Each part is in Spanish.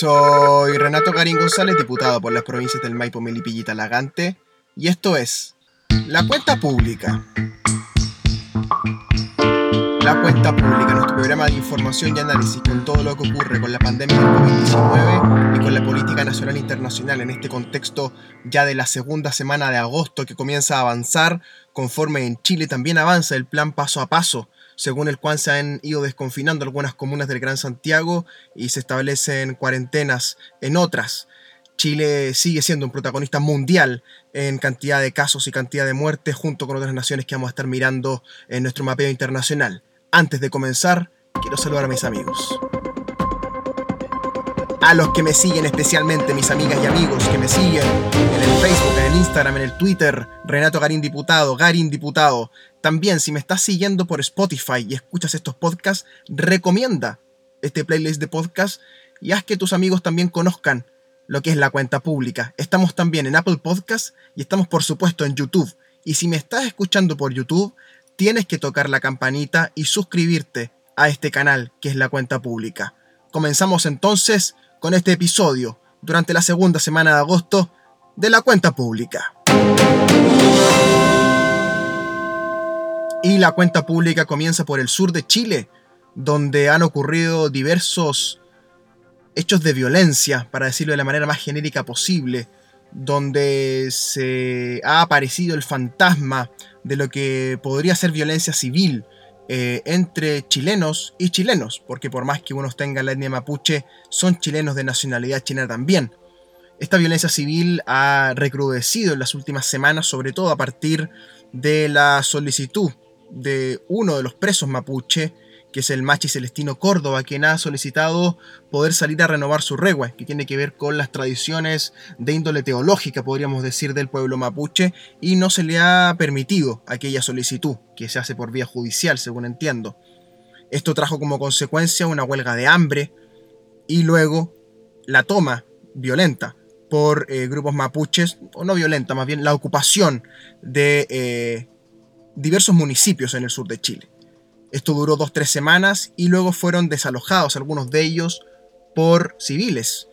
Soy Renato Garín González, diputado por las provincias del Maipo, Melipilla y Talagante, y esto es La Cuenta Pública. La Cuenta Pública, nuestro programa de información y análisis con todo lo que ocurre con la pandemia del COVID-19 y con la política nacional e internacional en este contexto ya de la segunda semana de agosto que comienza a avanzar, conforme en Chile también avanza el plan paso a paso según el cual se han ido desconfinando algunas comunas del Gran Santiago y se establecen cuarentenas en otras. Chile sigue siendo un protagonista mundial en cantidad de casos y cantidad de muertes junto con otras naciones que vamos a estar mirando en nuestro mapeo internacional. Antes de comenzar, quiero saludar a mis amigos a los que me siguen, especialmente mis amigas y amigos que me siguen en el Facebook, en el Instagram, en el Twitter, Renato Garín Diputado, Garín Diputado. También, si me estás siguiendo por Spotify y escuchas estos podcasts, recomienda este playlist de podcast y haz que tus amigos también conozcan lo que es la cuenta pública. Estamos también en Apple Podcasts y estamos por supuesto en YouTube. Y si me estás escuchando por YouTube, tienes que tocar la campanita y suscribirte a este canal que es la cuenta pública. Comenzamos entonces con este episodio durante la segunda semana de agosto de la cuenta pública. Y la cuenta pública comienza por el sur de Chile, donde han ocurrido diversos hechos de violencia, para decirlo de la manera más genérica posible, donde se ha aparecido el fantasma de lo que podría ser violencia civil, eh, entre chilenos y chilenos, porque por más que unos tengan la etnia mapuche, son chilenos de nacionalidad china también. Esta violencia civil ha recrudecido en las últimas semanas, sobre todo a partir de la solicitud de uno de los presos mapuche que es el Machi Celestino Córdoba, quien ha solicitado poder salir a renovar su regua, que tiene que ver con las tradiciones de índole teológica, podríamos decir, del pueblo mapuche, y no se le ha permitido aquella solicitud, que se hace por vía judicial, según entiendo. Esto trajo como consecuencia una huelga de hambre y luego la toma violenta por eh, grupos mapuches, o no violenta, más bien la ocupación de eh, diversos municipios en el sur de Chile. Esto duró dos tres semanas y luego fueron desalojados algunos de ellos por civiles.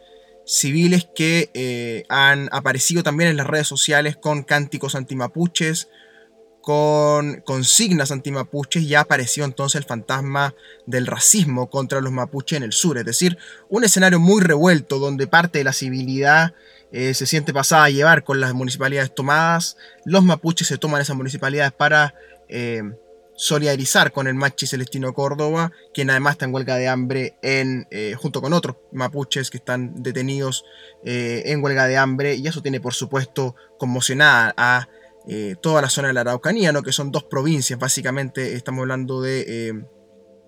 Civiles que eh, han aparecido también en las redes sociales con cánticos antimapuches, con consignas antimapuches y ha aparecido entonces el fantasma del racismo contra los mapuches en el sur. Es decir, un escenario muy revuelto donde parte de la civilidad eh, se siente pasada a llevar con las municipalidades tomadas. Los mapuches se toman esas municipalidades para eh, solidarizar con el Machi Celestino Córdoba, quien además está en huelga de hambre en, eh, junto con otros mapuches que están detenidos eh, en huelga de hambre, y eso tiene por supuesto conmocionada a eh, toda la zona de la Araucanía, ¿no? que son dos provincias, básicamente estamos hablando de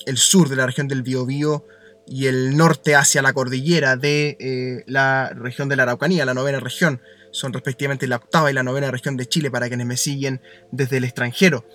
el sur de la región del Biobío y el norte hacia la cordillera de la región de la Araucanía, la novena región, son respectivamente la octava y la novena región de Chile para quienes me siguen desde el extranjero.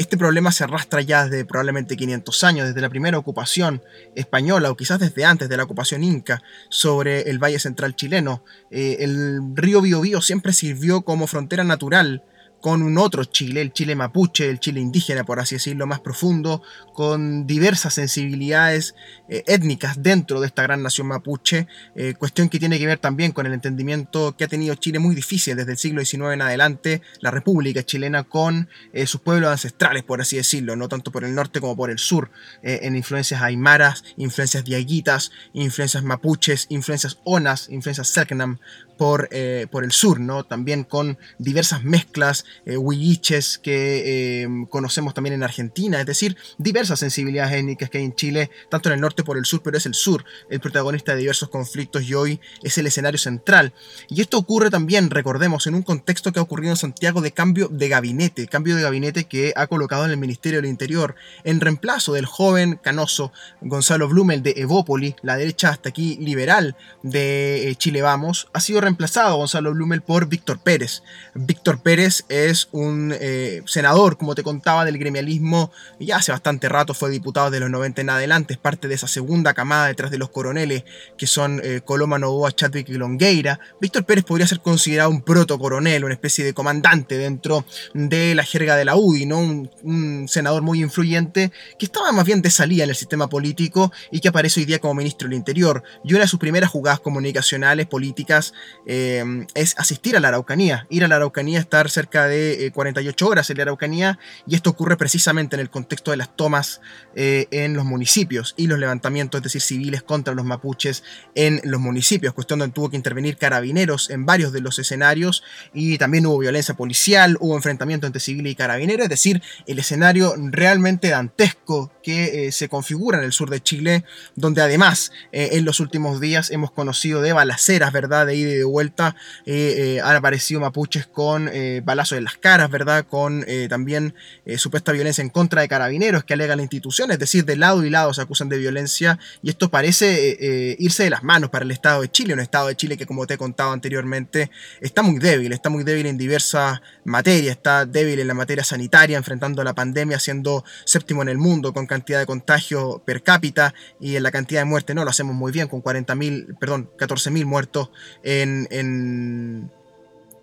Este problema se arrastra ya desde probablemente 500 años, desde la primera ocupación española o quizás desde antes de la ocupación inca sobre el Valle Central chileno. Eh, el río Biobío siempre sirvió como frontera natural con un otro Chile, el Chile mapuche, el Chile indígena, por así decirlo, más profundo, con diversas sensibilidades eh, étnicas dentro de esta gran nación mapuche, eh, cuestión que tiene que ver también con el entendimiento que ha tenido Chile muy difícil desde el siglo XIX en adelante, la República chilena con eh, sus pueblos ancestrales, por así decirlo, no tanto por el norte como por el sur, en influencias aymaras, influencias diaguitas, influencias mapuches, influencias onas, influencias selknam, por, por, el sur, ¿no? También con diversas mezclas eh, huilliches que em, conocemos también en Argentina, es decir, diversas sensibilidades étnicas que hay en Chile, tanto en el norte por el sur, pero es el sur el protagonista de diversos conflictos y hoy es el escenario central. Y esto ocurre también, recordemos, en un contexto que ha ocurrido en Santiago de cambio de gabinete, cambio de gabinete que ha colocado en el Ministerio del Interior, en reemplazo del joven canoso Gonzalo Blumel de Evópoli, la derecha hasta aquí liberal de eh, Chile Vamos, ha sido reemplazado Gonzalo Blumel por Víctor Pérez. Víctor Pérez es un eh, senador, como te contaba, del gremialismo, ya hace bastante rato fue diputado de los 90 en adelante, es parte de esa segunda camada detrás de los coroneles, que son eh, Coloma Novoa, Chadwick y Longueira. Víctor Pérez podría ser considerado un proto-coronel, una especie de comandante dentro de la jerga de la UDI, ¿no? Un, un senador muy influyente que estaba más bien de salida en el sistema político y que aparece hoy día como ministro del Interior. Y una de sus primeras jugadas comunicacionales, políticas, eh, es asistir a la Araucanía, ir a la Araucanía, estar cerca de 48 eh, horas en la Araucanía, y esto ocurre precisamente en el contexto de las tomas eh, en los municipios y los levantamientos, es decir, civiles contra los mapuches en los municipios, cuestión donde tuvo que intervenir carabineros en varios de los escenarios, y también hubo violencia policial, hubo enfrentamiento entre civiles y carabineros, es decir, el escenario realmente dantesco que se configura en el sur de Chile, donde además en los últimos días hemos conocido de balaceras, ¿verdad? De ida y de vuelta. Eh, eh, han aparecido mapuches con eh, balazos las caras, ¿verdad? Con también supuesta violencia en contra de carabineros que alega la institución. Es decir, de lado y lado se acusan de violencia. Y esto parece irse de las manos para el Estado de Chile. Un Estado de Chile que, como te he contado anteriormente, está muy débil. Está muy débil en diversas materias. Está débil en la materia sanitaria, enfrentando la pandemia, siendo séptimo en el mundo con cantidad de contagio per cápita y en la cantidad de muertes no lo hacemos muy bien con 40.000, perdón, 14.000 muertos en,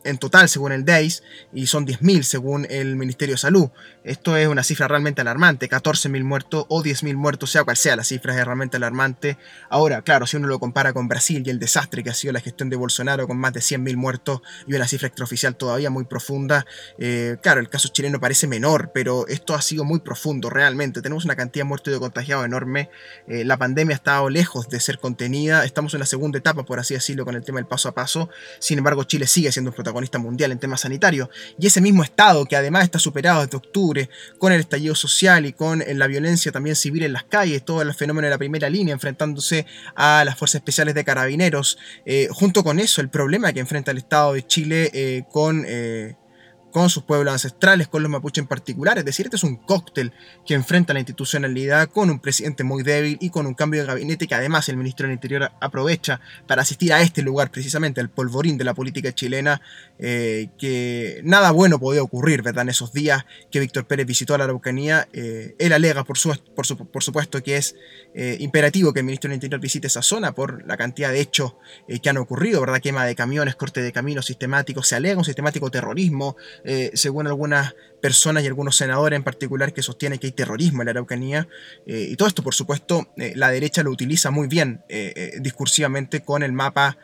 en total según el DAIS y son 10.000 según el Ministerio de Salud. Esto es una cifra realmente alarmante, 14.000 muertos o 10.000 muertos, sea cual sea la cifra, es realmente alarmante. Ahora, claro, si uno lo compara con Brasil y el desastre que ha sido la gestión de Bolsonaro con más de 100.000 muertos y una cifra extraoficial todavía muy profunda, eh, claro, el caso chileno parece menor, pero esto ha sido muy profundo realmente. Tenemos una cantidad de muertos y de contagiados enorme, eh, la pandemia ha estado lejos de ser contenida, estamos en la segunda etapa, por así decirlo, con el tema del paso a paso, sin embargo Chile sigue siendo un protagonista mundial en temas sanitarios. Y ese mismo Estado, que además está superado desde octubre, con el estallido social y con eh, la violencia también civil en las calles, todo el fenómeno de la primera línea, enfrentándose a las fuerzas especiales de carabineros, eh, junto con eso, el problema que enfrenta el Estado de Chile eh, con con sus pueblos ancestrales, con los mapuches en particular. Es decir, este es un cóctel que enfrenta la institucionalidad con un presidente muy débil y con un cambio de gabinete que además el ministro del Interior aprovecha para asistir a este lugar, precisamente al polvorín de la política chilena, eh, que nada bueno podía ocurrir, ¿verdad? En esos días que Víctor Pérez visitó la Araucanía, eh, él alega, por, su, por, supuesto, que es eh, imperativo que el ministro del Interior visite esa zona por la cantidad de hechos que han ocurrido, ¿verdad? Quema de camiones, corte de caminos sistemáticos, se alega un sistemático terrorismo, eh, según algunas personas y algunos senadores en particular que sostienen que hay terrorismo en la Araucanía. Eh, y todo esto, por supuesto, eh, la derecha lo utiliza muy bien discursivamente con el mapa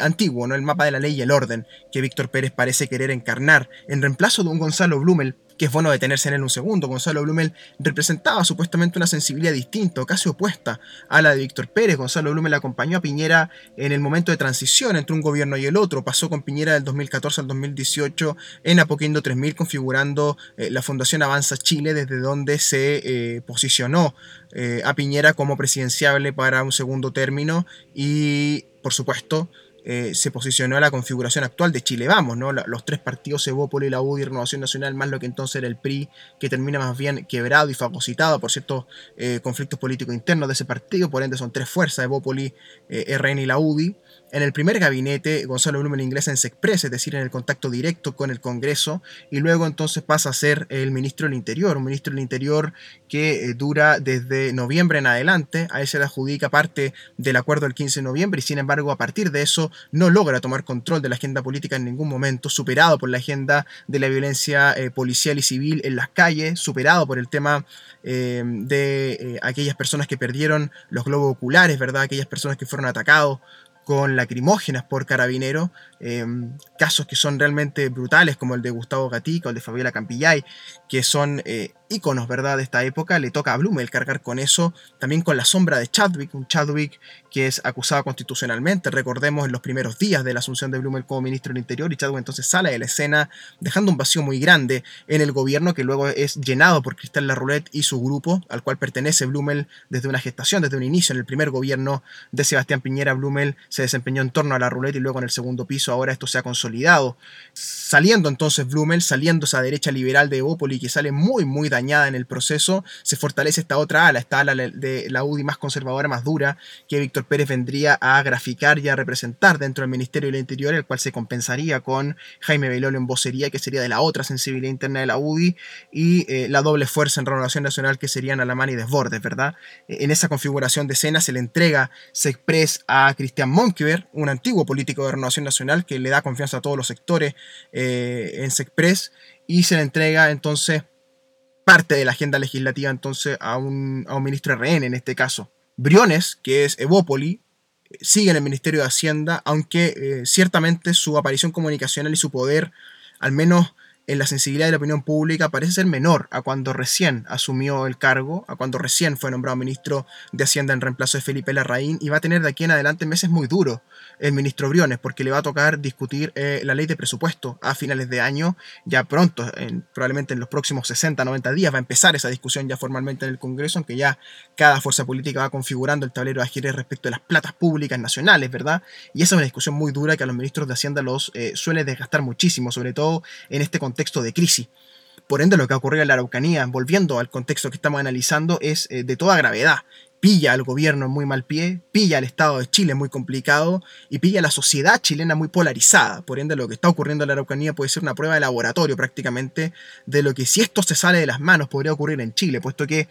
antiguo, ¿no? el mapa de la ley y el orden, que Víctor Pérez parece querer encarnar en reemplazo de un Gonzalo Blumel que es bueno detenerse en él un segundo. Gonzalo Blumel representaba supuestamente una sensibilidad distinta casi opuesta a la de Víctor Pérez. Gonzalo Blumel acompañó a Piñera en el momento de transición entre un gobierno y el otro. Pasó con Piñera del 2014 al 2018 en Apoquindo 3000 configurando eh, la Fundación Avanza Chile desde donde se eh, posicionó eh, a Piñera como presidenciable para un segundo término y por supuesto eh, se posicionó la configuración actual de Chile Vamos, ¿no? los tres partidos, Evópolis, la UDI Renovación Nacional, más lo que entonces era el PRI, que termina más bien quebrado y fagocitado por ciertos eh, conflictos políticos internos de ese partido, por ende son tres fuerzas, Evópolis, eh, RN y la UDI. En el primer gabinete, Gonzalo Blumen ingresa en SECPRES, es decir, en el contacto directo con el Congreso, y luego entonces pasa a ser el ministro del Interior, un ministro del Interior que eh, dura desde noviembre en adelante, a él se le adjudica parte del acuerdo del 15 de noviembre, y sin embargo, a partir de eso, no logra tomar control de la agenda política en ningún momento, superado por la agenda de la violencia eh, policial y civil en las calles, superado por el tema eh, de aquellas personas que perdieron los globos oculares, ¿verdad? Aquellas personas que fueron atacados con lacrimógenas por carabinero, em, casos que son realmente brutales como el de Gustavo Gatica o el de Fabiola Campillay, que son eh, íconos, ¿verdad?, de esta época, le toca a Blumel cargar con eso, también con la sombra de Chadwick, un Chadwick que es acusado constitucionalmente, recordemos en los primeros días de la asunción de Blumel como ministro del Interior, y Chadwick entonces sale de la escena, dejando un vacío muy grande en el gobierno que luego es llenado por Cristal Larroulet y su grupo, al cual pertenece Blumel desde una gestación, desde un inicio, en el primer gobierno de Sebastián Piñera, Blumel se desempeñó en torno a la ruleta y luego en el segundo piso ahora esto se ha consolidado. Saliendo entonces Blumel, saliendo esa derecha liberal de Evópoli, que sale muy, muy dañada en el proceso, se fortalece esta otra ala, esta ala de la UDI más conservadora, más dura, que Víctor Pérez vendría a graficar y a representar dentro del Ministerio del Interior, el cual se compensaría con Jaime Belolo en vocería, que sería de la otra sensibilidad interna de la UDI, y eh, la doble fuerza en Renovación Nacional, que serían Alamán y Desbordes, ¿verdad? En esa configuración de escena se le entrega Sexpress a Cristian Monkever, un antiguo político de Renovación Nacional, que le da confianza a todos los sectores eh, en Sexpress, y se le entrega entonces parte de la agenda legislativa entonces a un, a un ministro RN en este caso. Briones, que es Evópoli, sigue en el Ministerio de Hacienda, aunque eh, ciertamente su aparición comunicacional y su poder, al menos en la sensibilidad de la opinión pública parece ser menor a cuando recién asumió el cargo, a cuando recién fue nombrado ministro de Hacienda en reemplazo de Felipe Larraín, y va a tener de aquí en adelante meses muy duros el ministro Briones, porque le va a tocar discutir eh, la ley de presupuesto a finales de año, ya pronto, probablemente en los próximos 60, 90 días, va a empezar esa discusión ya formalmente en el Congreso, aunque ya cada fuerza política va configurando el tablero de ajedrez respecto de las platas públicas nacionales, ¿verdad? Y esa es una discusión muy dura que a los ministros de Hacienda los eh, suele desgastar muchísimo, sobre todo en este contexto contexto de crisis. Por ende, lo que ha ocurrido en la Araucanía, volviendo al contexto que estamos analizando, es eh, de toda gravedad. Pilla al gobierno en muy mal pie, pilla al Estado de Chile muy complicado y pilla a la sociedad chilena muy polarizada. Por ende, lo que está ocurriendo en la Araucanía puede ser una prueba de laboratorio prácticamente de lo que si esto se sale de las manos podría ocurrir en Chile, puesto que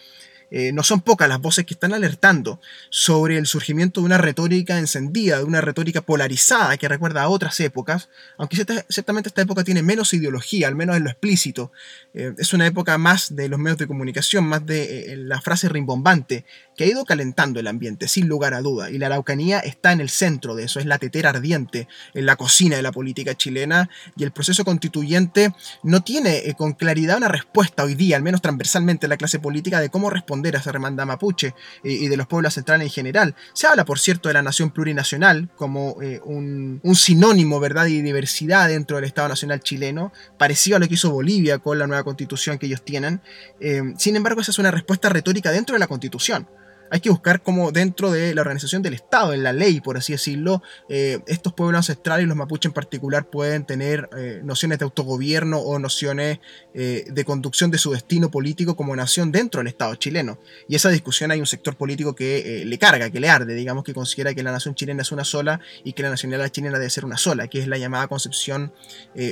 eh, no son pocas las voces que están alertando sobre el surgimiento de una retórica encendida, de una retórica polarizada que recuerda a otras épocas, aunque ciertamente esta época tiene menos ideología, al menos en lo explícito. Eh, es una época más de los medios de comunicación, más de eh, la frase rimbombante, que ha ido calentando el ambiente, sin lugar a duda, y la Araucanía está en el centro de eso, es la tetera ardiente en la cocina de la política chilena, y el proceso constituyente no tiene con claridad una respuesta hoy día, al menos transversalmente en la clase política, de cómo responder a esa remanda mapuche y de los pueblos centrales en general. Se habla, por cierto, de la nación plurinacional como eh, un, sinónimo, ¿verdad?, y diversidad dentro del Estado Nacional chileno, parecido a lo que hizo Bolivia con la nueva constitución que ellos tienen. Eh, sin embargo, esa es una respuesta retórica dentro de la constitución hay que buscar cómo dentro de la organización del Estado, en la ley, por así decirlo, eh, estos pueblos ancestrales, los mapuches en particular, pueden tener eh, nociones de autogobierno o nociones eh, de conducción de su destino político como nación dentro del Estado chileno. Y esa discusión hay un sector político que le carga, que le arde, digamos, que considera que la nación chilena es una sola y que la nacionalidad chilena debe ser una sola, que es la llamada concepción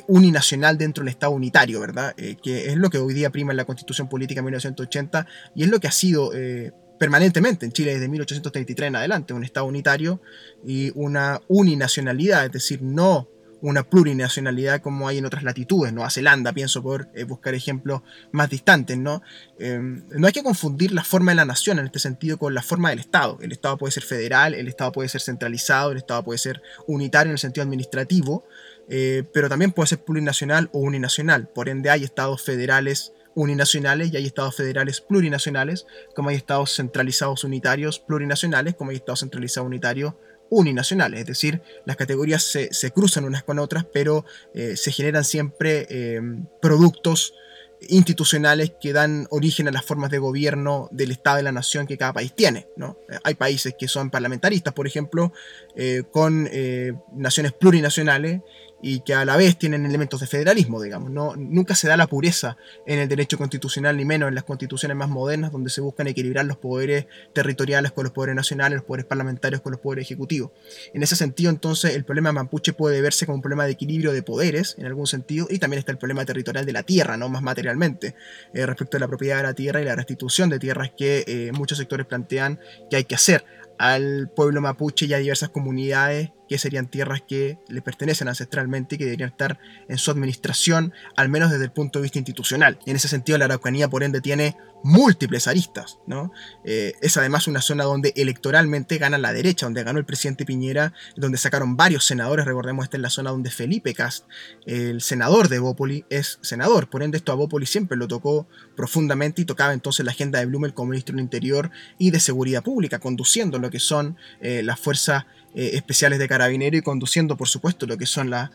uninacional dentro del Estado unitario, ¿verdad? que es lo que hoy día prima en la Constitución Política de 1980 y es lo que ha sido permanentemente en Chile desde 1833 en adelante, un Estado unitario y una uninacionalidad, es decir, no una plurinacionalidad como hay en otras latitudes, Nueva Zelanda, pienso por eh, buscar ejemplos más distantes, ¿no? Em, no hay que confundir la forma de la nación en este sentido con la forma del Estado. El Estado puede ser federal, el Estado puede ser centralizado, el Estado puede ser unitario en el sentido administrativo, eh, pero también puede ser plurinacional o uninacional. Por ende hay estados federales uninacionales y hay estados federales plurinacionales, como hay estados centralizados unitarios plurinacionales, como hay estados centralizados unitarios uninacionales. Es decir, las categorías se, cruzan unas con otras, pero eh, se generan siempre eh, productos institucionales que dan origen a las formas de gobierno del Estado de la nación que cada país tiene. ¿no? Hay países que son parlamentaristas, por ejemplo, eh, con naciones plurinacionales y que a la vez tienen elementos de federalismo, digamos. No, nunca se da la pureza en el derecho constitucional, ni menos en las constituciones más modernas, donde se buscan equilibrar los poderes territoriales con los poderes nacionales, los poderes parlamentarios con los poderes ejecutivos. En ese sentido, entonces, el problema mapuche puede verse como un problema de equilibrio de poderes, en algún sentido, y también está el problema territorial de la tierra, no más materialmente, eh, respecto a la propiedad de la tierra y la restitución de tierras que eh, muchos sectores plantean que hay que hacer al pueblo mapuche y a diversas comunidades que serían tierras que le pertenecen ancestralmente y que deberían estar en su administración, al menos desde el punto de vista institucional. En ese sentido, la Araucanía, por ende, tiene múltiples aristas. ¿no? Eh, es además una zona donde electoralmente gana la derecha, donde ganó el presidente Piñera, donde sacaron varios senadores. Recordemos, esta es la zona donde Felipe Cast, el senador de Bópoli, es senador. Por ende, esto a Bópoli siempre lo tocó profundamente y tocaba entonces la agenda de Blumel como ministro del Interior y de Seguridad Pública, conduciendo lo que son eh, las fuerzas eh, especiales de carabinero y conduciendo, por supuesto, lo que son las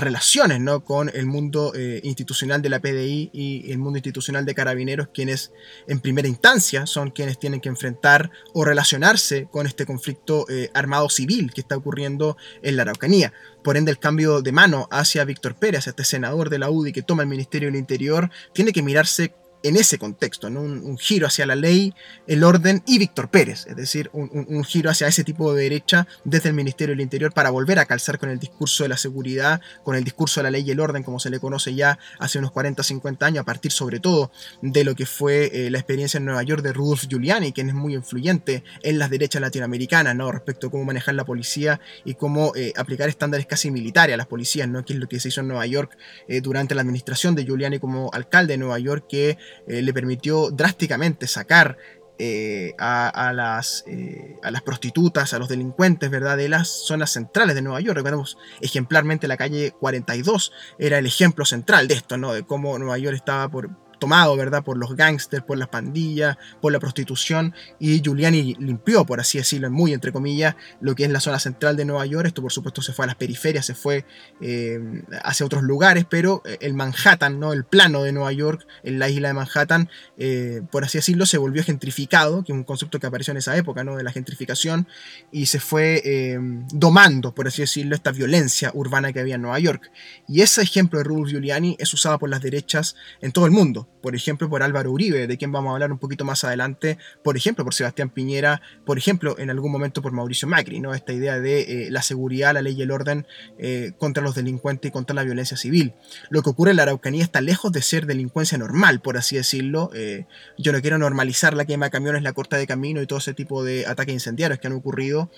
relaciones ¿no? con el mundo eh, institucional de la PDI y el mundo institucional de carabineros, quienes en primera instancia son quienes tienen que enfrentar o relacionarse con este conflicto eh, armado civil que está ocurriendo en la Araucanía. Por ende, el cambio de mano hacia Víctor Pérez, este senador de la UDI que toma el Ministerio del Interior, tiene que mirarse en ese contexto, ¿no? Un, giro hacia la ley, el orden y Víctor Pérez, es decir, un, giro hacia ese tipo de derecha desde el Ministerio del Interior para volver a calzar con el discurso de la seguridad, con el discurso de la ley y el orden, como se le conoce ya hace unos 40, 50 años, a partir sobre todo de lo que fue eh, la experiencia en Nueva York de Rudolf Giuliani, quien es muy influyente en las derechas latinoamericanas, ¿no? Respecto a cómo manejar la policía y cómo eh, aplicar estándares casi militares a las policías, ¿no? Que es lo que se hizo en Nueva York eh, durante la administración de Giuliani como alcalde de Nueva York, que eh, le permitió drásticamente sacar eh, a, las, eh, a las prostitutas, a los delincuentes, ¿verdad? De las zonas centrales de Nueva York. Recordemos ejemplarmente la calle 42 era el ejemplo central de esto, ¿no? De cómo Nueva York estaba por, tomado, ¿verdad? Por los gángsters, por las pandillas, por la prostitución, y Giuliani limpió, por así decirlo, muy entre comillas, lo que es la zona central de Nueva York. Esto, por supuesto, se fue a las periferias, se fue eh, hacia otros lugares, pero eh, el Manhattan, ¿no? El plano de Nueva York, en la isla de Manhattan, eh, por así decirlo, se volvió gentrificado, que es un concepto que apareció en esa época, ¿no? De la gentrificación, y se fue domando, por así decirlo, esta violencia urbana que había en Nueva York. Y ese ejemplo de Rudolf Giuliani es usado por las derechas en todo el mundo por ejemplo, por Álvaro Uribe, de quien vamos a hablar un poquito más adelante, por ejemplo, por Sebastián Piñera, por ejemplo, en algún momento por Mauricio Macri, ¿no? Esta idea de eh, la seguridad, la ley y el orden eh, contra los delincuentes y contra la violencia civil. Lo que ocurre en la Araucanía está lejos de ser delincuencia normal, por así decirlo. Eh, yo no quiero normalizar la quema de camiones, la corta de camino y todo ese tipo de ataques incendiarios que han ocurrido.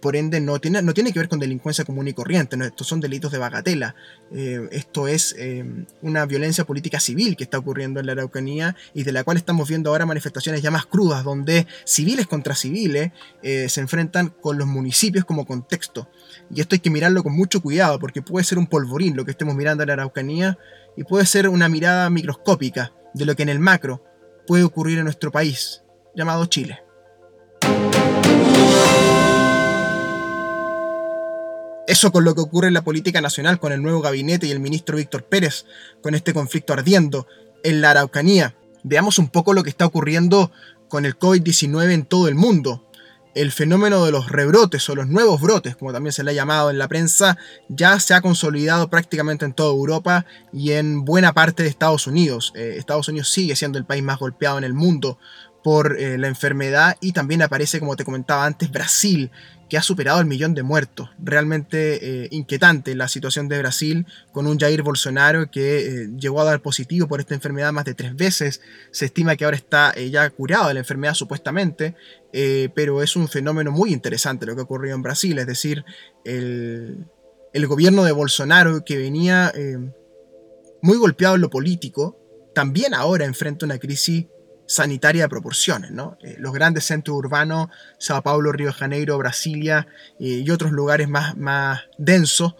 por ende, no tiene, no tiene que ver con delincuencia común y corriente, ¿no? estos son delitos de bagatela. esto es una violencia política civil que está ocurriendo en la Araucanía y de la cual estamos viendo ahora manifestaciones ya más crudas, donde civiles contra civiles eh, se enfrentan con los municipios como contexto. Y esto hay que mirarlo con mucho cuidado, porque puede ser un polvorín lo que estemos mirando en la Araucanía y puede ser una mirada microscópica de lo que en el macro puede ocurrir en nuestro país, llamado Chile. Eso con lo que ocurre en la política nacional, con el nuevo gabinete y el ministro Víctor Pérez, con este conflicto ardiendo en la Araucanía. Veamos un poco lo que está ocurriendo con el COVID-19 en todo el mundo. El fenómeno de los rebrotes o los nuevos brotes, como también se le ha llamado en la prensa, ya se ha consolidado prácticamente en toda Europa y en buena parte de Estados Unidos. Eh, Estados Unidos sigue siendo el país más golpeado en el mundo por eh, la enfermedad y también aparece, como te comentaba antes, Brasil, que ha superado el millón de muertos. Realmente eh, inquietante la situación de Brasil con un Jair Bolsonaro que eh, llegó a dar positivo por esta enfermedad más de tres veces. Se estima que ahora está eh, ya curado de la enfermedad supuestamente, pero es un fenómeno muy interesante lo que ha ocurrido en Brasil. Es decir, el, el gobierno de Bolsonaro que venía muy golpeado en lo político, también ahora enfrenta una crisis sanitaria de proporciones. ¿no? Eh, los grandes centros urbanos, Sao Paulo, Río de Janeiro, Brasilia eh, y otros lugares más, más densos,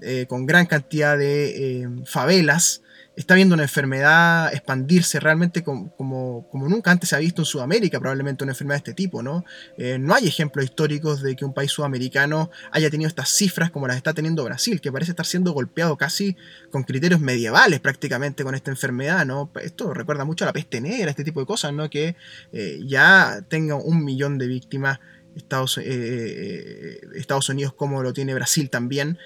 eh, con gran cantidad de favelas, está viendo una enfermedad expandirse realmente como, nunca antes se ha visto en Sudamérica, probablemente una enfermedad de este tipo, ¿no? Eh, no hay ejemplos históricos de que un país sudamericano haya tenido estas cifras como las está teniendo Brasil, que parece estar siendo golpeado casi con criterios medievales prácticamente con esta enfermedad, ¿no? Esto recuerda mucho a la peste negra, este tipo de cosas, ¿no? Que eh, ya tenga un millón de víctimas Estados, eh, Estados Unidos como lo tiene Brasil también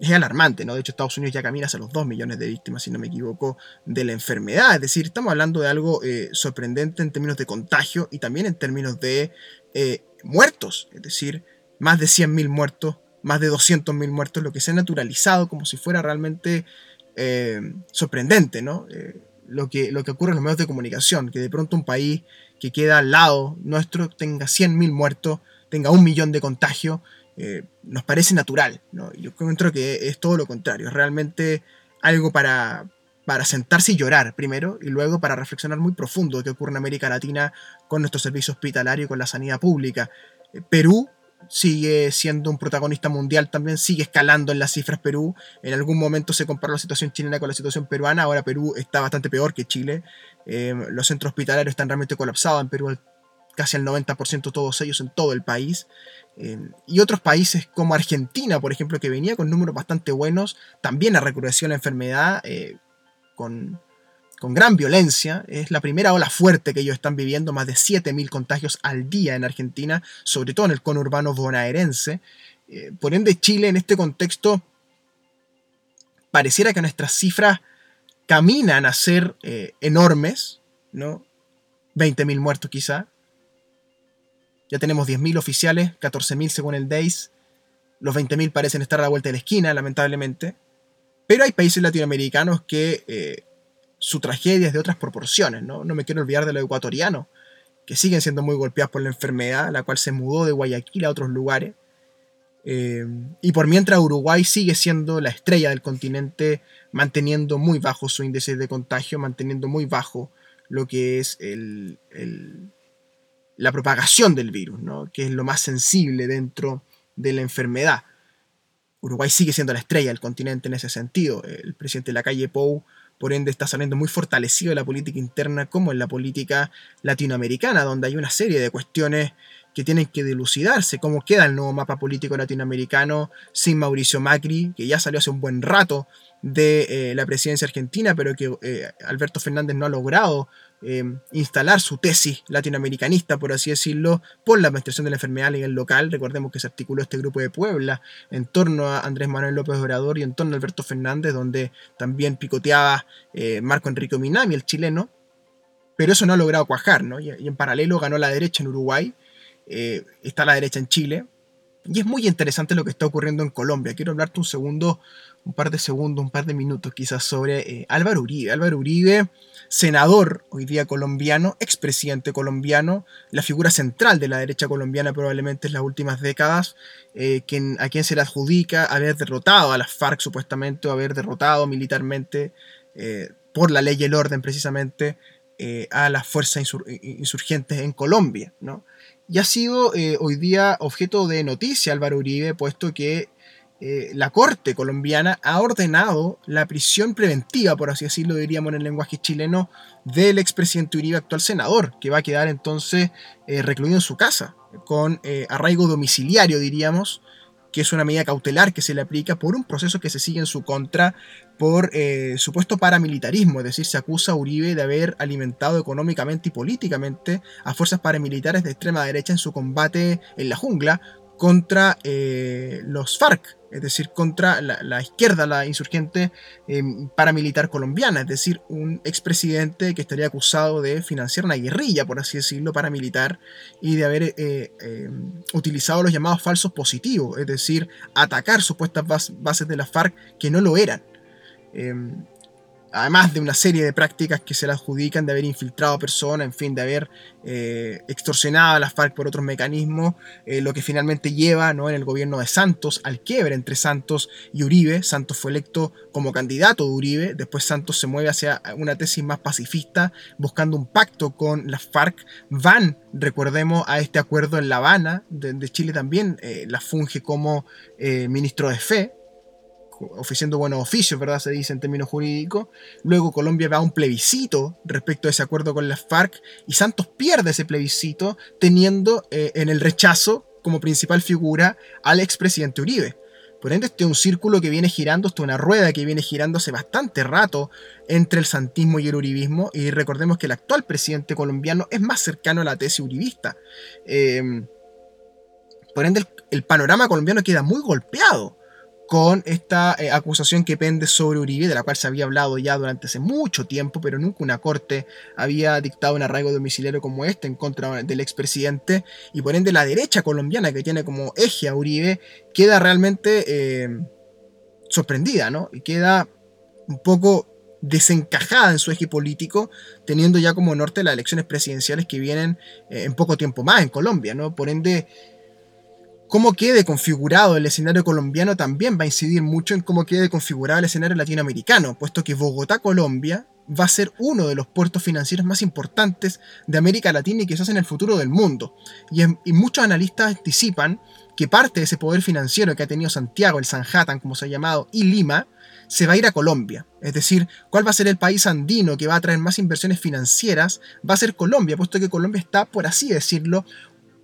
es alarmante, ¿no? De hecho, Estados Unidos ya camina hacia los 2 millones de víctimas, si no me equivoco, de la enfermedad. Es decir, estamos hablando de algo eh, sorprendente en términos de contagio y también en términos de eh, muertos. Es decir, más de 100.000 muertos, más de 200.000 muertos, lo que se ha naturalizado como si fuera realmente eh, sorprendente, ¿no? lo, que, lo que ocurre en los medios de comunicación, que de pronto un país que queda al lado nuestro tenga 100.000 muertos, tenga un millón de contagios eh, nos parece natural. ¿no? Yo encuentro que es todo lo contrario, es realmente algo para, para sentarse y llorar primero y luego para reflexionar muy profundo qué ocurre en América Latina con nuestro servicio hospitalario y con la sanidad pública. Eh, Perú sigue siendo un protagonista mundial también, sigue escalando en las cifras Perú. En algún momento se comparó la situación chilena con la situación peruana, ahora Perú está bastante peor que Chile. Eh, los centros hospitalarios están realmente colapsados en Perú casi el 90% todos ellos en todo el país. y otros países como Argentina, por ejemplo, que venía con números bastante buenos, también ha recrudecido la enfermedad eh, con, con gran violencia. Es la primera ola fuerte que ellos están viviendo, más de 7.000 contagios al día en Argentina, sobre todo en el conurbano bonaerense. Eh, por ende, Chile en este contexto pareciera que nuestras cifras caminan a ser eh, enormes, ¿no? 20.000 muertos quizá. Ya tenemos 10.000 oficiales, 14.000 según el DAIS. Los 20.000 parecen estar a la vuelta de la esquina, lamentablemente. Pero hay países latinoamericanos que eh, su tragedia es de otras proporciones, ¿no? No me quiero olvidar de los ecuatorianos, que siguen siendo muy golpeados por la enfermedad, la cual se mudó de Guayaquil a otros lugares. Eh, y por mientras Uruguay sigue siendo la estrella del continente, manteniendo muy bajo su índice de contagio, manteniendo muy bajo lo que es el, la propagación del virus, ¿no? que es lo más sensible dentro de la enfermedad. Uruguay sigue siendo la estrella del continente en ese sentido. El presidente de la calle Pou por ende está saliendo muy fortalecido en la política interna como en la política latinoamericana, donde hay una serie de cuestiones que tienen que dilucidarse, cómo queda el nuevo mapa político latinoamericano sin Mauricio Macri, que ya salió hace un buen rato de eh, la presidencia argentina, pero que eh, Alberto Fernández no ha logrado eh, instalar su tesis latinoamericanista, por así decirlo, por la administración de la enfermedad a nivel local. Recordemos que se articuló este grupo de Puebla en torno a Andrés Manuel López Obrador y en torno a Alberto Fernández, donde también picoteaba Marco Enrique Minami, el chileno, pero eso no ha logrado cuajar, ¿no? Y, y en paralelo ganó la derecha en Uruguay, está la derecha en Chile, y es muy interesante lo que está ocurriendo en Colombia. Quiero hablarte un segundo, un par de segundos, un par de minutos quizás sobre eh, Álvaro Uribe. Álvaro Uribe, senador hoy día colombiano, expresidente colombiano, la figura central de la derecha colombiana probablemente en las últimas décadas, eh, a quien se le adjudica haber derrotado a las FARC supuestamente, o haber derrotado militarmente eh, por la ley y el orden precisamente a las fuerzas insurgentes en Colombia. ¿no? Y ha sido eh, hoy día objeto de noticia Álvaro Uribe, puesto que eh, la Corte colombiana ha ordenado la prisión preventiva, por así decirlo, diríamos en el lenguaje chileno, del expresidente Uribe, actual senador, que va a quedar entonces eh, recluido en su casa, con arraigo domiciliario, diríamos, que es una medida cautelar que se le aplica por un proceso que se sigue en su contra por eh, supuesto paramilitarismo, es decir, se acusa a Uribe de haber alimentado económicamente y políticamente a fuerzas paramilitares de extrema derecha en su combate en la jungla contra eh, los FARC, es decir, contra la, izquierda, la insurgente eh, paramilitar colombiana, es decir, un expresidente que estaría acusado de financiar una guerrilla, por así decirlo, paramilitar y de haber utilizado los llamados falsos positivos, es decir, atacar supuestas bases de la FARC que no lo eran. Em, además de una serie de prácticas que se le adjudican de haber infiltrado a personas, en fin, de haber eh, extorsionado a las FARC por otros mecanismos, eh, lo que finalmente lleva ¿no? en el gobierno de Santos al quiebre entre Santos y Uribe. Santos fue electo como candidato de Uribe, después Santos se mueve hacia una tesis más pacifista, buscando un pacto con las FARC. Van, recordemos, a este acuerdo en La Habana, de, Chile también eh, la funge como ministro de fe, ofreciendo buenos oficios, ¿verdad? Se dice en términos jurídicos. Luego Colombia va a un plebiscito respecto a ese acuerdo con las FARC y Santos pierde ese plebiscito teniendo eh, en el rechazo como principal figura al expresidente Uribe. Por ende, este es un círculo que viene girando, esto es una rueda que viene girando hace bastante rato entre el santismo y el uribismo. Y recordemos que el actual presidente colombiano es más cercano a la tesis uribista. Em, por ende, el panorama colombiano queda muy golpeado con esta eh, acusación que pende sobre Uribe, de la cual se había hablado ya durante hace mucho tiempo, pero nunca una corte había dictado un arraigo domiciliario como este en contra del expresidente, y por ende la derecha colombiana que tiene como eje a Uribe queda realmente eh, sorprendida, ¿no? Y queda un poco desencajada en su eje político, teniendo ya como norte las elecciones presidenciales que vienen eh, en poco tiempo más en Colombia, ¿no? Por ende cómo quede configurado el escenario colombiano también va a incidir mucho en cómo quede configurado el escenario latinoamericano, puesto que Bogotá, Colombia, va a ser uno de los puertos financieros más importantes de América Latina y quizás en el futuro del mundo. Y, muchos analistas anticipan que parte de ese poder financiero que ha tenido Santiago, el Sanhattan, como se ha llamado, y Lima, se va a ir a Colombia. Es decir, ¿cuál va a ser el país andino que va a traer más inversiones financieras? Va a ser Colombia, puesto que Colombia está, por así decirlo,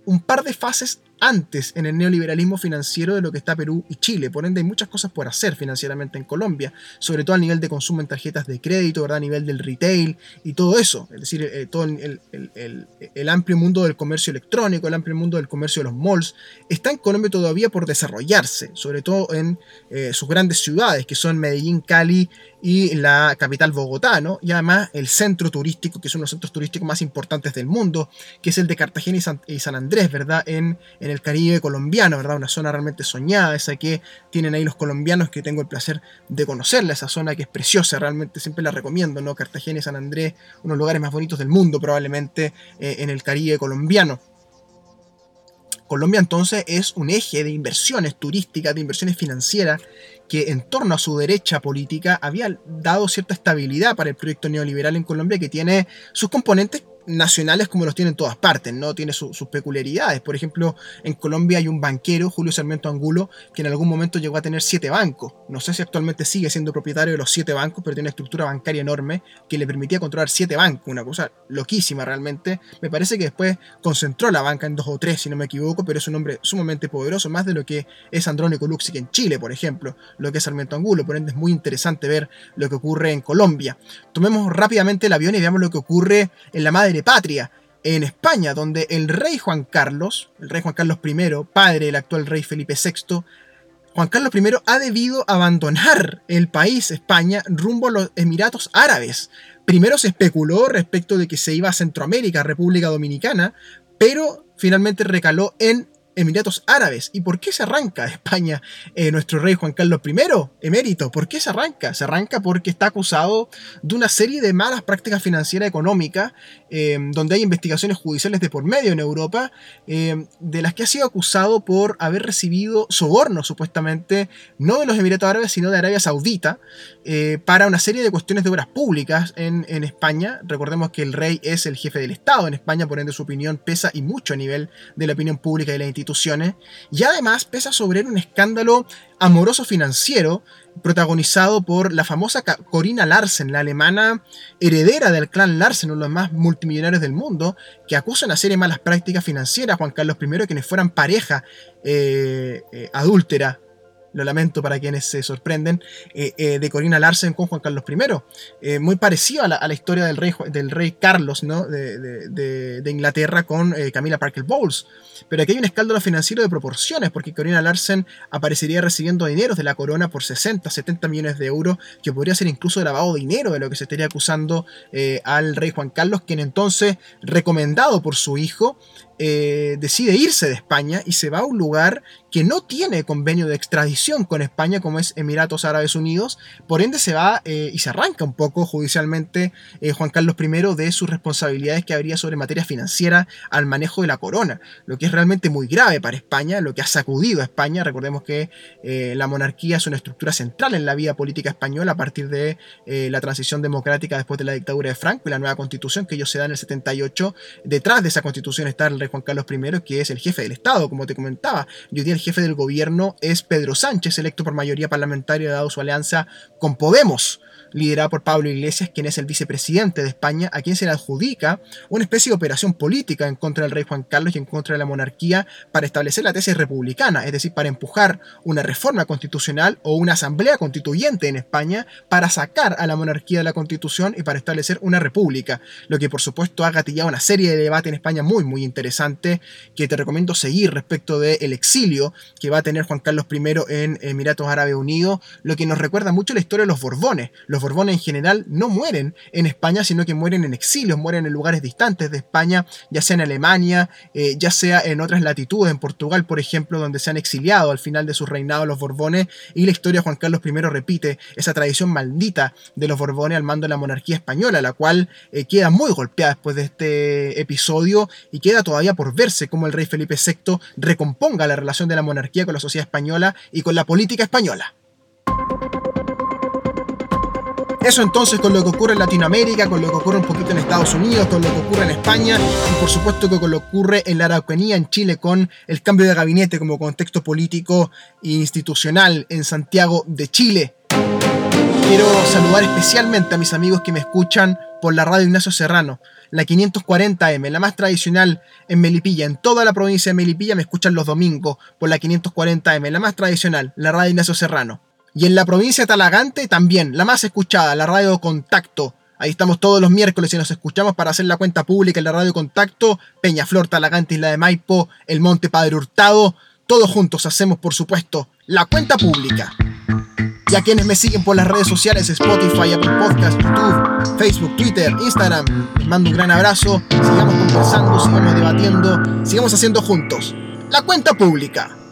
un par de fases antes en el neoliberalismo financiero de lo que está Perú y Chile. Por ende, hay muchas cosas por hacer financieramente en Colombia, sobre todo a nivel de consumo en tarjetas de crédito, ¿verdad? a nivel del retail y todo eso. Es decir, eh, todo el, amplio mundo del comercio electrónico, el amplio mundo del comercio de los malls, está en Colombia todavía por desarrollarse, sobre todo en eh, sus grandes ciudades, que son Medellín, Cali y la capital Bogotá, ¿no? Y además el centro turístico, que es uno de los centros turísticos más importantes del mundo, que es el de Cartagena y San, Andrés, ¿verdad? En, en el Caribe colombiano, ¿verdad? Una zona realmente soñada, esa que tienen ahí los colombianos que tengo el placer de conocerla, esa zona que es preciosa, realmente siempre la recomiendo, ¿no? Cartagena y San Andrés, unos lugares más bonitos del mundo probablemente eh, en el Caribe colombiano. Colombia entonces es un eje de inversiones turísticas, de inversiones financieras, que en torno a su derecha política había dado cierta estabilidad para el proyecto neoliberal en Colombia que tiene sus componentes nacionales como los tiene en todas partes, ¿no? Tiene sus peculiaridades. Por ejemplo, en Colombia hay un banquero, Julio Sarmiento Angulo, que en algún momento llegó a tener siete bancos. No sé si actualmente sigue siendo propietario de los siete bancos, pero tiene una estructura bancaria enorme que le permitía controlar siete bancos. Una cosa loquísima realmente. Me parece que después concentró la banca en dos o tres, si no me equivoco, pero es un hombre sumamente poderoso, más de lo que es Andrónico Luxic en Chile, por ejemplo, lo que es Sarmiento Angulo. Por ende, es muy interesante ver lo que ocurre en Colombia. Tomemos rápidamente el avión y veamos lo que ocurre en la madre patria, en España, donde el rey Juan Carlos, el rey Juan Carlos I, padre del actual rey Felipe VI, Juan Carlos I ha debido abandonar el país, España, rumbo a los Emiratos Árabes. Primero se especuló respecto de que se iba a Centroamérica, República Dominicana, pero finalmente recaló en Emiratos Árabes. ¿Y por qué se arranca España eh, nuestro rey Juan Carlos I, emérito? ¿Por qué se arranca? Se arranca porque está acusado de una serie de malas prácticas financieras económicas, eh, donde hay investigaciones judiciales de por medio en Europa, eh, de las que ha sido acusado por haber recibido sobornos, supuestamente, no de los Emiratos Árabes, sino de Arabia Saudita, para una serie de cuestiones de obras públicas en, España. Recordemos que el rey es el jefe del Estado en España, por ende su opinión pesa y mucho a nivel de la opinión pública y la y además pesa sobre él un escándalo amoroso financiero protagonizado por la famosa Corina Larsen, la alemana heredera del clan Larsen, uno de los más multimillonarios del mundo, que acusa una serie malas prácticas financieras a Juan Carlos I, quienes fueran pareja eh, eh, adúltera lo lamento para quienes se sorprenden, eh, eh, de Corina Larsen con Juan Carlos I. Eh, muy parecido a la, historia del rey, del rey Carlos ¿no? de, Inglaterra con Camila Parker Bowles. Pero aquí hay un escándalo financiero de proporciones, porque Corina Larsen aparecería recibiendo dinero de la corona por 60, 70 millones de euros, que podría ser incluso lavado de dinero de lo que se estaría acusando al rey Juan Carlos, quien entonces, recomendado por su hijo, decide irse de España y se va a un lugar que no tiene convenio de extradición con España como es Emiratos Árabes Unidos, por ende se va eh, y se arranca un poco judicialmente eh, Juan Carlos I de sus responsabilidades que habría sobre materia financiera al manejo de la corona, lo que es realmente muy grave para España, lo que ha sacudido a España, recordemos que eh, la monarquía es una estructura central en la vida política española a partir de la transición democrática después de la dictadura de Franco y la nueva constitución que ellos se dan en el 78, detrás de esa constitución está el rey Juan Carlos I, que es el jefe del Estado, como te comentaba, y día jefe del gobierno es Pedro Sánchez, electo por mayoría parlamentaria dado su alianza con Podemos liderada por Pablo Iglesias, quien es el vicepresidente de España, a quien se le adjudica una especie de operación política en contra del rey Juan Carlos y en contra de la monarquía para establecer la tesis republicana, es decir, para empujar una reforma constitucional o una asamblea constituyente en España para sacar a la monarquía de la constitución y para establecer una república, lo que por supuesto ha gatillado una serie de debates en España muy muy interesante que te recomiendo seguir respecto del exilio que va a tener Juan Carlos I en Emiratos Árabes Unidos, lo que nos recuerda mucho la historia de los Borbones. Los Borbones en general no mueren en España, sino que mueren en exilio, mueren en lugares distantes de España, ya sea en Alemania, eh, ya sea en otras latitudes, en Portugal, por ejemplo, donde se han exiliado al final de su reinado los Borbones, y la historia de Juan Carlos I repite esa tradición maldita de los Borbones al mando de la monarquía española, la cual eh, queda muy golpeada después de este episodio y queda todavía por verse cómo el rey Felipe VI recomponga la relación de la monarquía con la sociedad española y con la política española. Eso entonces con lo que ocurre en Latinoamérica, con lo que ocurre un poquito en Estados Unidos, con lo que ocurre en España y por supuesto que con lo que ocurre en la Araucanía, en Chile, con el cambio de gabinete como contexto político e institucional en Santiago de Chile. Quiero saludar especialmente a mis amigos que me escuchan por la radio Ignacio Serrano, la 540M, la más tradicional en Melipilla. En toda la provincia de Melipilla me escuchan los domingos por la 540M, la más tradicional, la radio Ignacio Serrano. Y en la provincia de Talagante también, la más escuchada, la radio Contacto. Ahí estamos todos los miércoles y nos escuchamos para hacer la cuenta pública en la radio Contacto, Peñaflor, Talagante, Isla de Maipo, El Monte Padre Hurtado. Todos juntos hacemos, por supuesto, la cuenta pública. Y a quienes me siguen por las redes sociales, Spotify, Apple Podcast, YouTube, Facebook, Twitter, Instagram, les mando un gran abrazo. Sigamos conversando, sigamos debatiendo, sigamos haciendo juntos la cuenta pública.